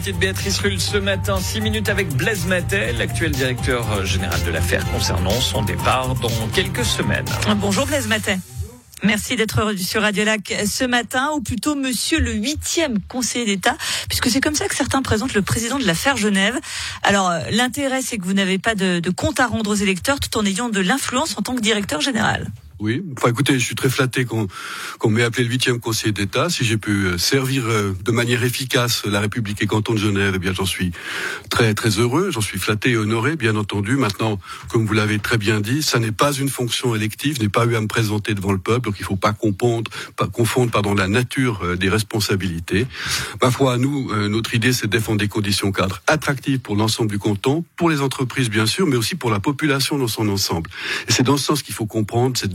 l'invité de Béatrice Rulle ce matin, 6 minutes avec Blaise Matel, l'actuel directeur général de l'affaire concernant son départ dans quelques semaines. Bonjour Blaise Matel. Merci d'être sur Radio Lac ce matin, ou plutôt monsieur le huitième conseiller d'État, puisque c'est comme ça que certains présentent le président de l'affaire Genève. Alors, l'intérêt, c'est que vous n'avez pas de, de compte à rendre aux électeurs tout en ayant de l'influence en tant que directeur général. Oui, enfin écoutez, je suis très flatté qu'on qu'on m'ait appelé le huitième conseiller d'État. Si j'ai pu euh, servir euh, de manière efficace la République et canton de Genève, eh bien j'en suis très très heureux, j'en suis flatté et honoré, bien entendu. Maintenant, comme vous l'avez très bien dit, ça n'est pas une fonction élective, je n'ai pas eu à me présenter devant le peuple, donc il ne faut pas confondre, pas confondre pardon la nature euh, des responsabilités. Ma foi, nous, notre idée, c'est de défendre des conditions cadres attractives pour l'ensemble du canton, pour les entreprises bien sûr, mais aussi pour la population dans son ensemble. Et c'est dans ce sens qu'il faut comprendre cette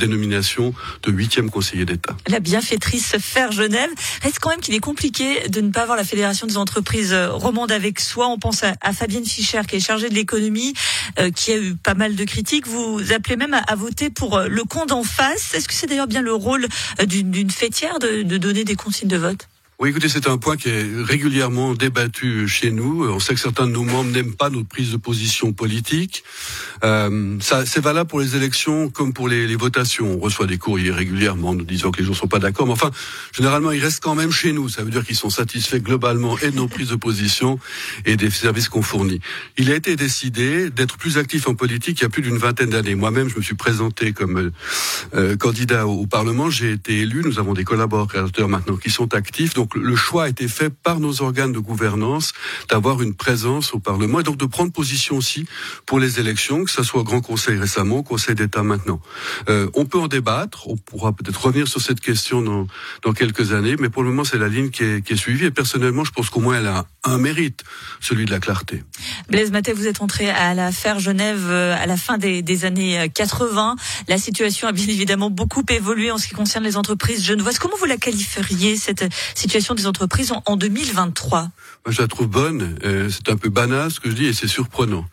La bienfaitrice Faire Genève. Reste quand même qu'il est compliqué de ne pas avoir la Fédération des entreprises euh, romandes avec soi. On pense à, Fabienne Fischer qui est chargée de l'économie, euh, qui a eu pas mal de critiques. Vous appelez même à, voter pour euh, le compte en face. Est-ce que c'est d'ailleurs bien le rôle d'une fêtière de donner des consignes de vote? Oui, écoutez, c'est un point qui est régulièrement débattu chez nous. On sait que certains de nos membres n'aiment pas notre prise de position politique. Euh, ça, c'est valable pour les élections comme pour les, les, votations. On reçoit des courriers régulièrement nous disant que les gens ne sont pas d'accord. Mais enfin, généralement, ils restent quand même chez nous. Ça veut dire qu'ils sont satisfaits globalement et de nos prises de position et des services qu'on fournit. Il a été décidé d'être plus actif en politique il y a plus d'une vingtaine d'années. Moi-même, je me suis présenté comme euh, candidat au, au Parlement. J'ai été élu. Nous avons des collaborateurs maintenant qui sont actifs. Donc le choix a été fait par nos organes de gouvernance d'avoir une présence au Parlement et donc de prendre position aussi pour les élections, que ce soit au Grand Conseil récemment, au Conseil d'État maintenant. Euh, on peut en débattre, on pourra peut-être revenir sur cette question dans, dans quelques années, mais pour le moment c'est la ligne qui est, qui est suivie et personnellement je pense qu'au moins elle a un mérite, celui de la clarté. Blaise Maté, vous êtes entré à l'affaire Genève euh, à la fin des, des, années 80. La situation a bien évidemment beaucoup évolué en ce qui concerne les entreprises genevoises. Comment vous la qualifieriez cette situation des entreprises en, 2023 Moi, je la trouve bonne. Euh, c'est un peu banal ce que je dis et c'est surprenant.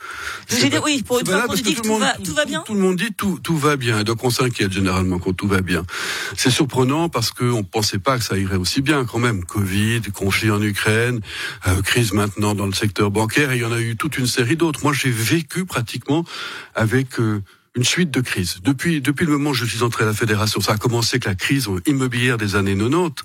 oui, pour une fois qu'on dit que tout, va, tout, va, bien. Tout, le monde dit tout, tout va bien. Donc on s'inquiète généralement quand tout va bien. C'est surprenant parce qu'on ne pensait pas que ça irait aussi bien quand même. Covid, conflit en Ukraine, euh, crise maintenant dans le secteur bancaire et il y en a eu toute une série d'autres. Moi, j'ai vécu pratiquement avec... Euh, une suite de crises. Depuis, depuis le moment où je suis entré à la fédération, ça a commencé avec la crise immobilière des années 90.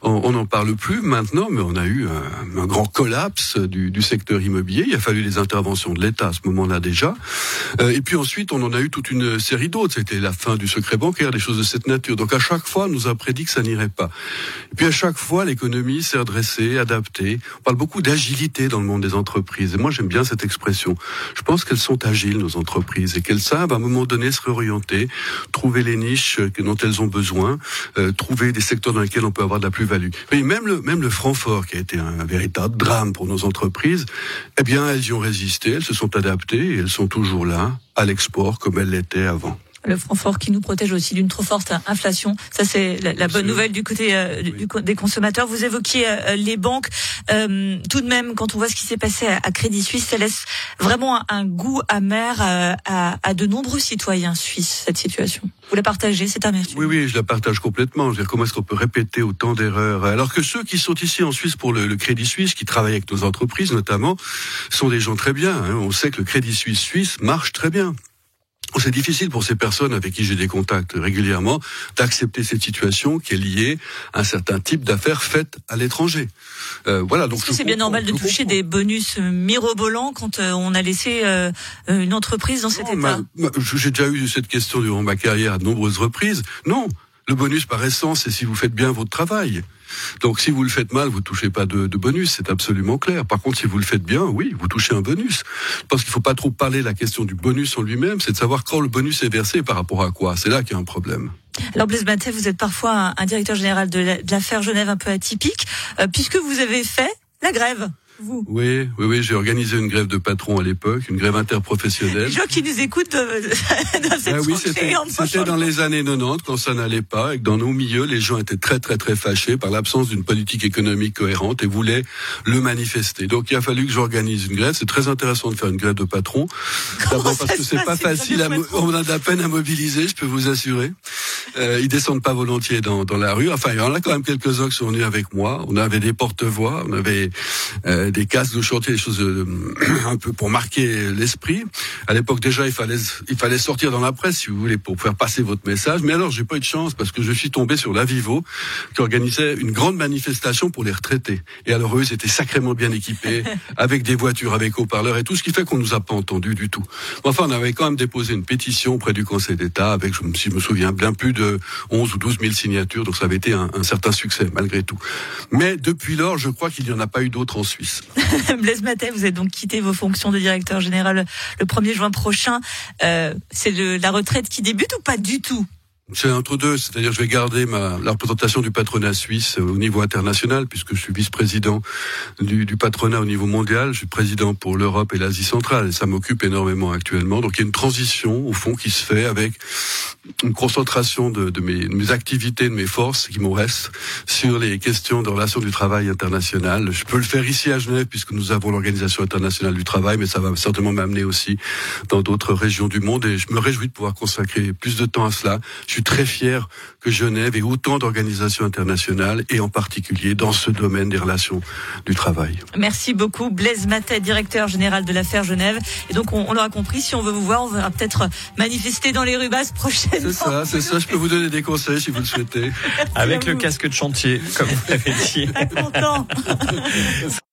On n'en parle plus maintenant, mais on a eu un, grand collapse du, du, secteur immobilier. Il a fallu les interventions de l'État à ce moment-là déjà. Euh, et puis ensuite, on en a eu toute une série d'autres. C'était la fin du secret bancaire, des choses de cette nature. Donc à chaque fois, on nous a prédit que ça n'irait pas. Et puis à chaque fois, l'économie s'est redressée, adaptée. On parle beaucoup d'agilité dans le monde des entreprises. Et moi, j'aime bien cette expression. Je pense qu'elles sont agiles, nos entreprises, et qu'elles savent moment donné se réorienter, trouver les niches dont elles ont besoin, euh, trouver des secteurs dans lesquels on peut avoir de la plus-value. Mais même le, même le Francfort, qui a été un, véritable drame pour nos entreprises, eh bien, elles y ont résisté, elles se sont adaptées et elles sont toujours là, à l'export, comme elles l'étaient avant le Francfort qui nous protège aussi d'une trop forte inflation. Ça, c'est la, bonne nouvelle du côté euh, des consommateurs. Vous évoquiez euh, les banques. Euh, tout de même, quand on voit ce qui s'est passé à, Crédit Suisse, ça laisse vraiment un, goût amer à, à, de nombreux citoyens suisses, cette situation. Vous la partagez, c'est amertume Oui, oui, je la partage complètement. Je veux dire, comment est-ce qu'on peut répéter autant d'erreurs? Alors que ceux qui sont ici en Suisse pour le, le, Crédit Suisse, qui travaillent avec nos entreprises notamment, sont des gens très bien. Hein. On sait que le Crédit Suisse suisse marche très bien. C'est difficile pour ces personnes avec qui j'ai des contacts régulièrement d'accepter cette situation qui est liée à un certain type d'affaires faites à l'étranger. Euh, voilà. Donc c'est bien normal de toucher des bonus mirobolants quand euh, on a laissé euh, une entreprise dans cet état. J'ai déjà eu cette question durant ma carrière à de nombreuses reprises. Non, le bonus par essence, c'est si vous faites bien votre travail. Donc si vous le faites mal, vous touchez pas de, de bonus, c'est absolument clair. Par contre, si vous le faites bien, oui, vous touchez un bonus. Pense qu'il faut pas trop parler la question du bonus en lui-même, c'est de savoir quand le bonus est versé par rapport à quoi. C'est là qu'il y a un problème. Alors Blaise Maté, vous êtes parfois un, directeur général de l'affaire Genève un peu atypique, euh, puisque vous avez fait la grève. Oui, oui, oui, j'ai organisé une grève de patron à l'époque, une grève interprofessionnelle. Les gens qui nous écoutent euh, dans cette ah oui, c'était dans les années 90 quand ça n'allait pas et que dans nos milieux, les gens étaient très très très fâchés par l'absence d'une politique économique cohérente et voulaient le manifester. Donc il a fallu que j'organise une grève. C'est très intéressant de faire une grève de patron. D'abord parce que c'est pas facile, on a de la peine à mobiliser, je peux vous assurer. Euh, ils descendent pas volontiers dans, dans la rue. Enfin, il y en a quand même quelques-uns qui sont venus avec moi. On avait des porte-voix, on avait euh, des casques de chantier, des choses euh, un peu pour marquer l'esprit. À l'époque déjà, il fallait il fallait sortir dans la presse, si vous voulez, pour faire passer votre message. Mais alors, j'ai pas eu de chance parce que je suis tombé sur la Vivo, qui organisait une grande manifestation pour les retraités. Et alors eux, ils étaient sacrément bien équipés, avec des voitures, avec haut-parleurs et tout, ce qui fait qu'on nous a pas entendu du tout. Enfin, on avait quand même déposé une pétition auprès du Conseil d'État avec, si je me souviens bien, plus de 11 ou 12 000 signatures, donc ça avait été un, certain succès malgré tout. Mais depuis lors, je crois qu'il n'y en a pas eu d'autres en Suisse. Blaise Matet, vous avez donc quitté vos fonctions de directeur général le 1er juin prochain. Euh, c'est la retraite qui débute ou pas du tout? C'est entre deux, c'est-à-dire je vais garder ma, la représentation du patronat suisse au niveau international, puisque je suis vice-président du, du, patronat au niveau mondial, je suis président pour l'Europe et l'Asie centrale, et ça m'occupe énormément actuellement. Donc il y a une transition, au fond, qui se fait avec une concentration de, de, mes, de mes, activités, de mes forces qui m'en restent sur les questions de relations du travail international. Je peux le faire ici à Genève, puisque nous avons l'Organisation internationale du travail, mais ça va certainement m'amener aussi dans d'autres régions du monde, et je me réjouis de pouvoir consacrer plus de temps à cela. Suis très fier que Genève ait autant d'organisations internationales et en particulier dans ce domaine des relations du travail. Merci beaucoup Blaise Matet, directeur général de l'affaire Genève. Et donc on, on l'aura compris, si on veut vous voir, on verra peut-être manifester dans les rues basses prochainement. C'est ça, c'est ça. Je peux vous donner des conseils si vous le souhaitez. Avec le casque de chantier, comme vous l'avez dit. Content.